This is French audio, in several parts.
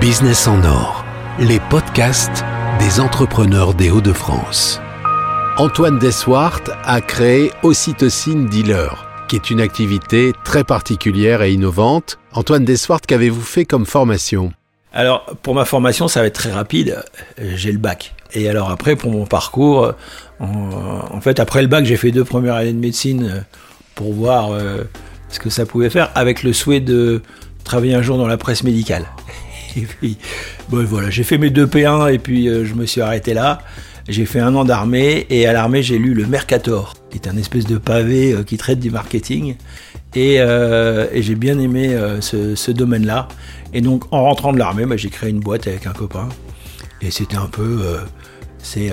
Business en or, les podcasts des entrepreneurs des Hauts-de-France. Antoine Deswart a créé Ocytocine Dealer, qui est une activité très particulière et innovante. Antoine Deswart, qu'avez-vous fait comme formation? Alors, pour ma formation, ça va être très rapide. J'ai le bac. Et alors après, pour mon parcours, en, fait, après le bac, j'ai fait deux premières années de médecine pour voir euh, ce que ça pouvait faire, avec le souhait de travailler un jour dans la presse médicale. Et puis, bon, voilà, j'ai fait mes deux P1 et puis euh, je me suis arrêté là. J'ai fait un an d'armée et à l'armée j'ai lu le Mercator, qui est un espèce de pavé euh, qui traite du marketing. Et, euh, j'ai bien aimé ce, domaine-là. Et donc en rentrant de l'armée, bah, j'ai créé une boîte avec un copain. Et c'était un peu, c'est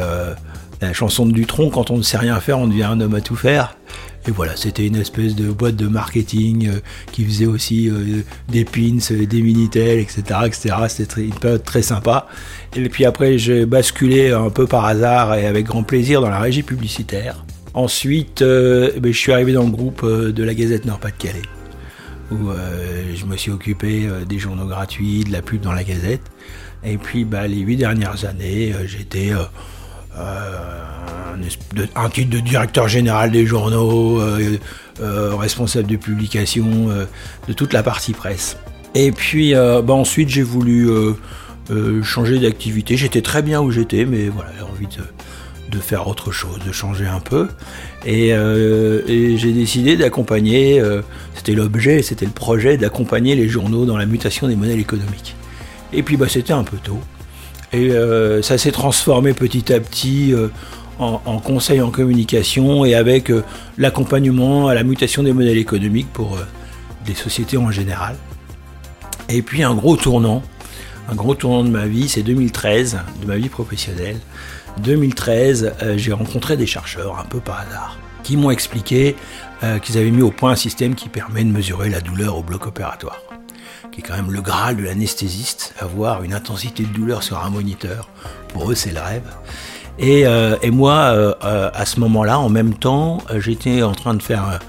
la chanson de Dutron, quand on ne sait rien faire, on devient un homme à tout faire. Et voilà, c'était une espèce de boîte de marketing euh, qui faisait aussi euh, des pins, euh, des minitel, etc. etc. C'était une période très sympa. Et puis après, j'ai basculé un peu par hasard et avec grand plaisir dans la régie publicitaire. Ensuite, ben, je suis arrivé dans le groupe de la Gazette Nord-Pas-de-Calais, où je me suis occupé des journaux gratuits, de la pub dans la Gazette. Et puis, bah, les huit dernières années, j'étais un, titre de directeur général des journaux, euh, euh, responsable de publication, euh, de toute la partie presse. Et puis bah, ensuite j'ai voulu changer d'activité. J'étais très bien où j'étais, mais voilà, j'ai envie de, faire autre chose, de changer un peu. Et, j'ai décidé d'accompagner, c'était l'objet, c'était le projet, d'accompagner les journaux dans la mutation des modèles économiques. Et puis bah, c'était un peu tôt. Et ça s'est transformé petit à petit en, conseil en communication et avec euh, l'accompagnement à la mutation des modèles économiques pour euh, des sociétés en général. Et puis un gros tournant, un gros tournant de ma vie, c'est 2013, de ma vie professionnelle. 2013, euh, j'ai rencontré des chercheurs un peu par hasard qui m'ont expliqué qu'ils avaient mis au point un système qui permet de mesurer la douleur au bloc opératoire, qui est quand même le graal de l'anesthésiste, avoir une intensité de douleur sur un moniteur. Pour eux, c'est le rêve. Et, euh, et moi, euh, euh, à ce moment-là, en même temps, j'étais en train de faire,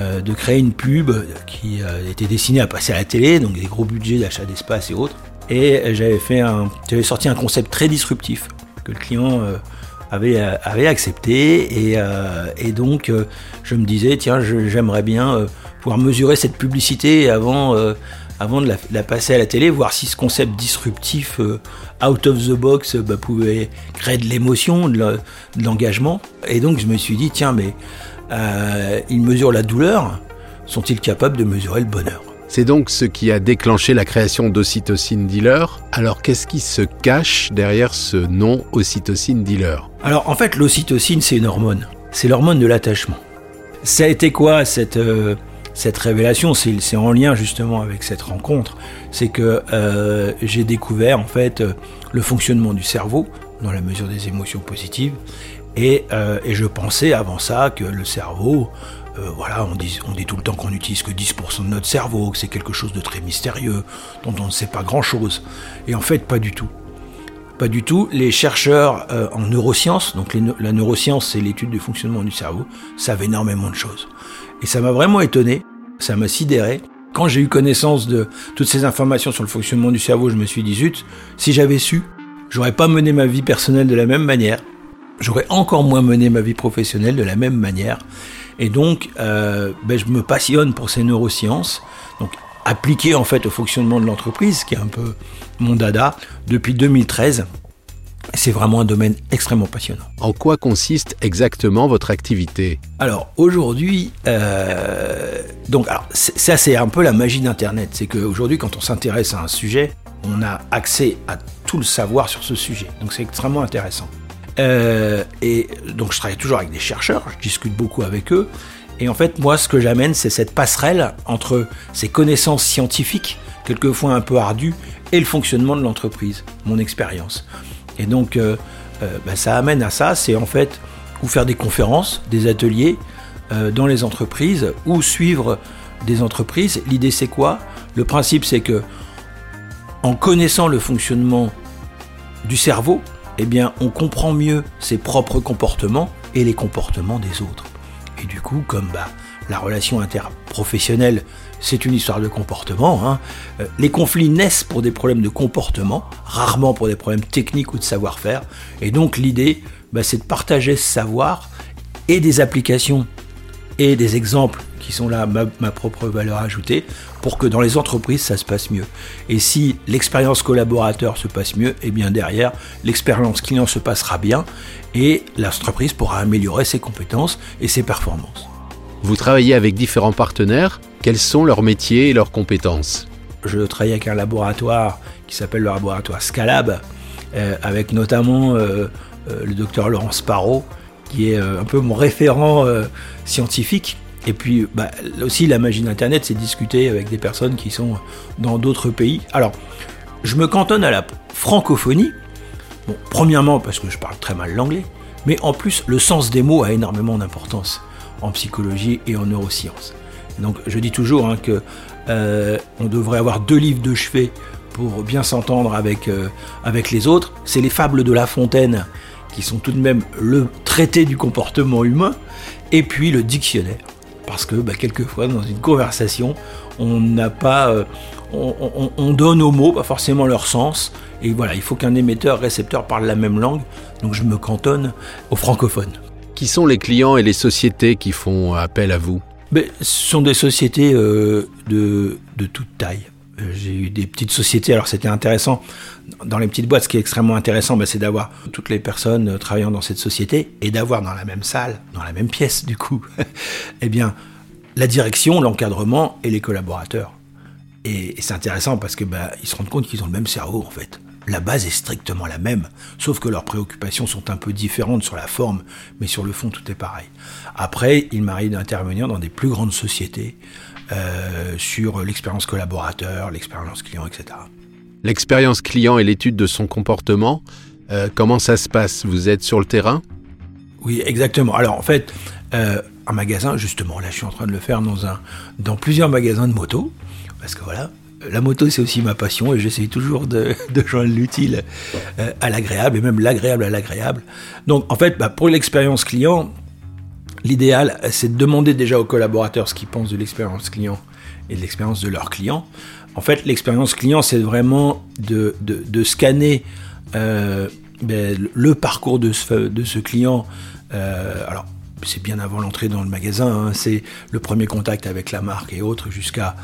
de créer une pub qui était destinée à passer à la télé, donc des gros budgets d'achat d'espace et autres. Et j'avais fait j'avais sorti un concept très disruptif que le client avait, accepté. Et donc, je me disais, tiens, j'aimerais bien pouvoir mesurer cette publicité avant avant de la, passer à la télé, voir si ce concept disruptif euh, out of the box bah, pouvait créer de l'émotion, de l'engagement. Et donc je me suis dit, tiens, mais euh, ils mesurent la douleur, sont-ils capables de mesurer le bonheur? C'est donc ce qui a déclenché la création d'Ocytocine Dealer. Alors qu'est-ce qui se cache derrière ce nom Ocytocine Dealer? Alors en fait l'ocytocine c'est une hormone. C'est l'hormone de l'attachement. Ça a été quoi cette, euh, cette révélation, c'est en lien justement avec cette rencontre, c'est que euh, j'ai découvert en fait euh, le fonctionnement du cerveau dans la mesure des émotions positives, et, euh, je pensais avant ça que le cerveau, voilà, on dit, on dit tout le temps qu'on n'utilise que 10% de notre cerveau, que c'est quelque chose de très mystérieux, dont on ne sait pas grand-chose, et en fait pas du tout. Pas du tout. Les chercheurs en neurosciences, donc la neuroscience c'est l'étude du fonctionnement du cerveau, savent énormément de choses. Et ça m'a vraiment étonné, ça m'a sidéré. Quand j'ai eu connaissance de toutes ces informations sur le fonctionnement du cerveau, je me suis dit, zut, si j'avais su, j'aurais pas mené ma vie personnelle de la même manière. J'aurais encore moins mené ma vie professionnelle de la même manière. Et donc, euh, ben, je me passionne pour ces neurosciences, donc appliquées en fait au fonctionnement de l'entreprise, qui est un peu mon dada, depuis 2013. C'est vraiment un domaine extrêmement passionnant. En quoi consiste exactement votre activité? Alors aujourd'hui, euh, donc ça c'est un peu la magie d'Internet, c'est qu'aujourd'hui quand on s'intéresse à un sujet, on a accès à tout le savoir sur ce sujet. Donc c'est extrêmement intéressant. Euh, et donc je travaille toujours avec des chercheurs, je discute beaucoup avec eux. Et en fait, moi, ce que j'amène, c'est cette passerelle entre ces connaissances scientifiques, quelquefois un peu ardues, et le fonctionnement de l'entreprise, mon expérience. Et donc, euh, euh, bah, ça amène à ça, c'est en fait ou faire des conférences, des ateliers euh, dans les entreprises, ou suivre des entreprises. L'idée, c'est quoi? Le principe, c'est que en connaissant le fonctionnement du cerveau, eh bien, on comprend mieux ses propres comportements et les comportements des autres. Et du coup, comme bah, la relation interprofessionnelle, c'est une histoire de comportement. Hein. Euh, les conflits naissent pour des problèmes de comportement, rarement pour des problèmes techniques ou de savoir-faire. Et donc l'idée, bah, c'est de partager ce savoir et des applications et des exemples qui sont là, ma, ma, propre valeur ajoutée, pour que dans les entreprises, ça se passe mieux. Et si l'expérience collaborateur se passe mieux, et eh bien derrière, l'expérience client se passera bien, et l'entreprise pourra améliorer ses compétences et ses performances. Vous travaillez avec différents partenaires, quels sont leurs métiers et leurs compétences? Je travaille avec un laboratoire qui s'appelle le laboratoire Scalab, euh, avec notamment euh, euh, le docteur Laurence Parot, qui est un peu mon référent scientifique et puis bah, aussi la magie d'Internet, c'est discuter avec des personnes qui sont dans d'autres pays. Alors, je me cantonne à la francophonie. Bon, premièrement parce que je parle très mal l'anglais, mais en plus le sens des mots a énormément d'importance en psychologie et en neurosciences. Donc je dis toujours hein, que euh, on devrait avoir deux livres de chevet pour bien s'entendre avec, euh, avec les autres. C'est les fables de La Fontaine qui sont tout de même le traité du comportement humain, et puis le dictionnaire parce que bah, quelquefois dans une conversation, on n'a pas, euh, on, donne aux mots pas forcément leur sens, et voilà, il faut qu'un émetteur récepteur parle la même langue, donc je me cantonne aux francophones. Qui sont les clients et les sociétés qui font appel à vous? Mais, Ce sont des sociétés euh, de, de toute taille. Euh, j'ai eu des petites sociétés, alors c'était intéressant. Dans les petites boîtes, ce qui est extrêmement intéressant, bah, c'est d'avoir toutes les personnes euh, travaillant dans cette société et d'avoir dans la même salle, dans la même pièce du coup, eh bien, la direction, l'encadrement et les collaborateurs. Et, c'est intéressant parce que bah, ils se rendent compte qu'ils ont le même cerveau en fait. La base est strictement la même, sauf que leurs préoccupations sont un peu différentes sur la forme, mais sur le fond tout est pareil. Après, il m'arrive d'intervenir dans des plus grandes sociétés euh, sur l'expérience collaborateur, l'expérience client, etc. L'expérience client et l'étude de son comportement, euh, comment ça se passe? Vous êtes sur le terrain? Oui, exactement. Alors en fait, euh, un magasin, justement, là je suis en train de le faire dans, un, dans plusieurs magasins de motos, parce que voilà, la moto c'est aussi ma passion et j'essaye toujours de, joindre l'utile à l'agréable et même l'agréable à l'agréable. Donc en fait, bah, pour l'expérience client, L'idéal, c'est de demander déjà aux collaborateurs ce qu'ils pensent de l'expérience client et de l'expérience de leur client. En fait, l'expérience client, c'est vraiment de, scanner euh, ben, le parcours de ce, client. Euh, alors, c'est bien avant l'entrée dans le magasin, hein. c'est le premier contact avec la marque et autres jusqu'à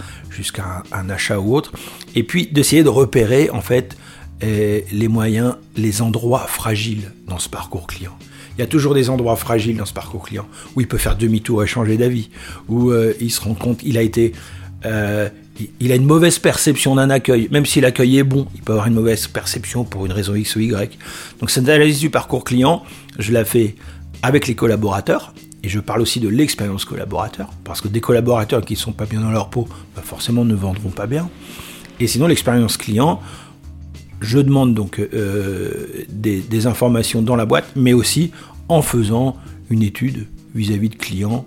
un, achat ou autre. Et puis d'essayer de repérer en fait euh, les moyens, les endroits fragiles dans ce parcours client. Il y a toujours des endroits fragiles dans ce parcours client où il peut faire demi-tour et changer d'avis, où euh, il se rend compte, il a été, euh, il a une mauvaise perception d'un accueil, même si l'accueil est bon, il peut avoir une mauvaise perception pour une raison X ou Y. Donc cette analyse du parcours client, je la fais avec les collaborateurs. Et je parle aussi de l'expérience collaborateur, parce que des collaborateurs qui ne sont pas bien dans leur peau, bah, forcément ne vendront pas bien. Et sinon, l'expérience client, je demande donc euh, des, informations dans la boîte, mais aussi en faisant une étude vis-à-vis de clients,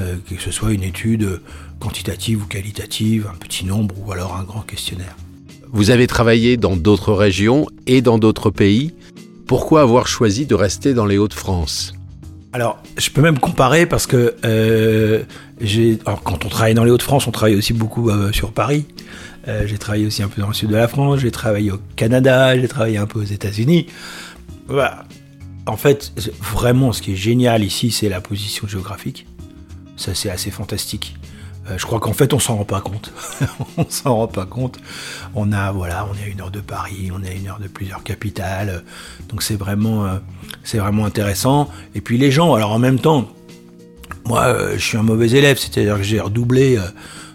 euh, que ce soit une étude quantitative ou qualitative, un petit nombre ou alors un grand questionnaire. Vous avez travaillé dans d'autres régions et dans d'autres pays. Pourquoi avoir choisi de rester dans les Hauts-de-France? Alors, je peux même comparer parce que euh, quand on travaille dans les Hauts-de-France, on travaille aussi beaucoup sur Paris. Euh, j'ai travaillé aussi un peu dans le sud de la France, j'ai travaillé au Canada, j'ai travaillé un peu aux États-Unis. En fait, vraiment, ce qui est génial ici, c'est la position géographique. Ça, c'est assez fantastique. Euh, je crois qu'en fait, on s'en rend pas compte. on s'en rend pas compte. On a, voilà, on est à une heure de Paris, on est à une heure de plusieurs capitales. Donc, c'est vraiment, euh, c'est vraiment intéressant. Et puis, les gens, alors en même temps, moi, je suis un mauvais élève, c'est-à-dire que j'ai redoublé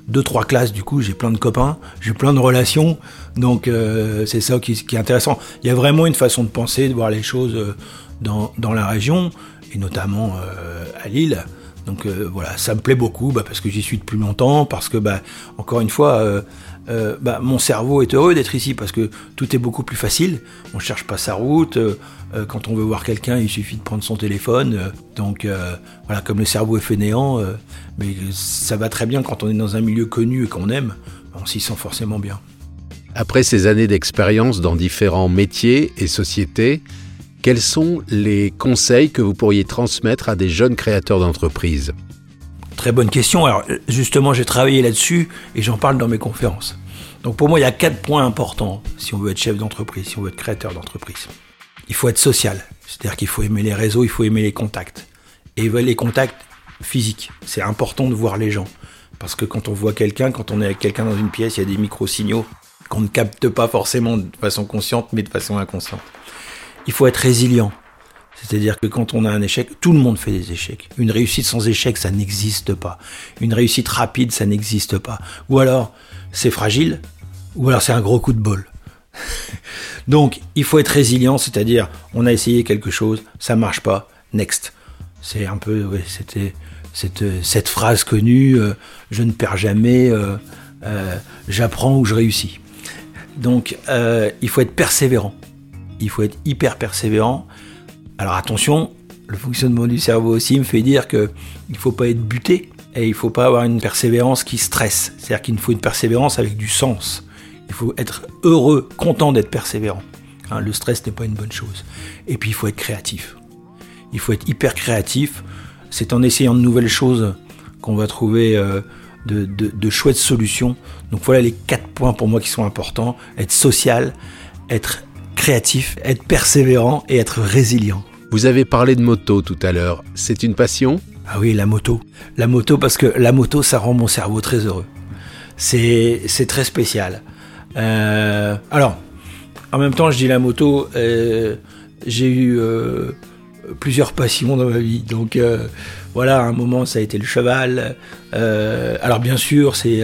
deux trois classes du coup j'ai plein de copains j'ai plein de relations donc euh, c'est ça qui, est intéressant il y a vraiment une façon de penser de voir les choses euh, dans, la région et notamment euh, à Lille donc voilà ça me plaît beaucoup bah, parce que j'y suis depuis longtemps parce que bah, encore une fois euh, bah, mon cerveau est heureux d'être ici parce que tout est beaucoup plus facile. On ne cherche pas sa route. Euh, euh, quand on veut voir quelqu'un, il suffit de prendre son téléphone. donc voilà, comme le cerveau est fainéant, mais ça va très bien quand on est dans un milieu connu et qu'on aime. On s'y sent forcément bien. Après ces années d'expérience dans différents métiers et sociétés, quels sont les conseils que vous pourriez transmettre à des jeunes créateurs d'entreprises Très bonne question. Alors justement, j'ai travaillé là-dessus et j'en parle dans mes conférences. Donc pour moi, il y a quatre points importants si on veut être chef d'entreprise, si on veut être créateur d'entreprise. Il faut être social, c'est-à-dire qu'il faut aimer les réseaux, il faut aimer les contacts. Et les contacts physiques, c'est important de voir les gens. Parce que quand on voit quelqu'un, quand on est avec quelqu'un dans une pièce, il y a des micro-signaux qu'on ne capte pas forcément de façon consciente, mais de façon inconsciente. Il faut être résilient. C'est-à-dire que quand on a un échec, tout le monde fait des échecs. Une réussite sans échec, ça n'existe pas. Une réussite rapide, ça n'existe pas. Ou alors, c'est fragile, ou alors c'est un gros coup de bol. Donc, il faut être résilient, c'est-à-dire, on a essayé quelque chose, ça marche pas, next. C'est un peu, c'était cette, cette, phrase connue, euh, je ne perds jamais, euh, euh, j'apprends ou je réussis. Donc, il faut être persévérant. Il faut être hyper persévérant alors attention, le fonctionnement du cerveau aussi me fait dire qu'il ne faut pas être buté et il ne faut pas avoir une persévérance qui stresse. C'est-à-dire qu'il faut une persévérance avec du sens. Il faut être heureux, content d'être persévérant. Hein, le stress n'est pas une bonne chose. Et puis il faut être créatif. Il faut être hyper créatif. C'est en essayant de nouvelles choses qu'on va trouver euh, de, de chouettes solutions. Donc voilà les quatre points pour moi qui sont importants. Être social, être créatif, être persévérant et être résilient. Vous avez parlé de moto tout à l'heure. C'est une passion? Ah oui, la moto. La moto parce que la moto, ça rend mon cerveau très heureux. C'est, très spécial. Euh, alors, en même temps, je dis la moto, euh, j'ai eu euh, plusieurs passions dans ma vie. Donc voilà, à un moment, ça a été le cheval. alors bien sûr, c'est,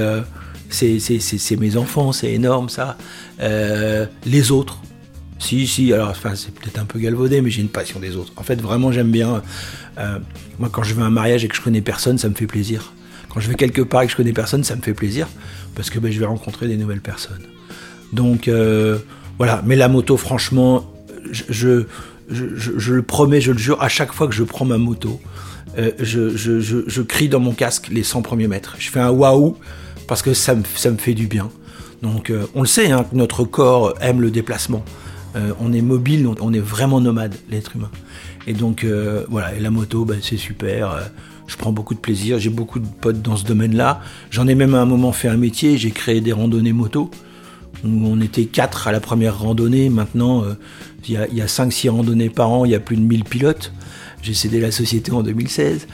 mes enfants, c'est énorme ça. les autres, si, si, alors enfin, c'est peut-être un peu galvaudé, mais j'ai une passion des autres. En fait, vraiment, j'aime bien. Euh, moi, quand je vais à un mariage et que je connais personne, ça me fait plaisir. Quand je vais quelque part et que je connais personne, ça me fait plaisir, parce que ben, je vais rencontrer des nouvelles personnes. Donc, euh, voilà. Mais la moto, franchement, je, le promets, je le jure, à chaque fois que je prends ma moto, euh, je, crie dans mon casque les 100 premiers mètres. Je fais un waouh, parce que ça me, ça me fait du bien. Donc, on le sait, hein, notre corps aime le déplacement. Euh, on est mobile, on, est vraiment nomade, l'être humain. Et donc, euh, voilà, et la moto, bah, c'est super. Euh, je prends beaucoup de plaisir, j'ai beaucoup de potes dans ce domaine-là. J'en ai même à un moment fait un métier, j'ai créé des randonnées moto. on était quatre à la première randonnée. Maintenant, il y a, 5-6 randonnées par an, il y a plus de 1000 pilotes. J'ai cédé la société en 2016.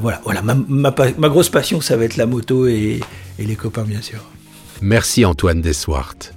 voilà, voilà ma, grosse passion, ça va être la moto et, et les copains, bien sûr. Merci Antoine Deswart.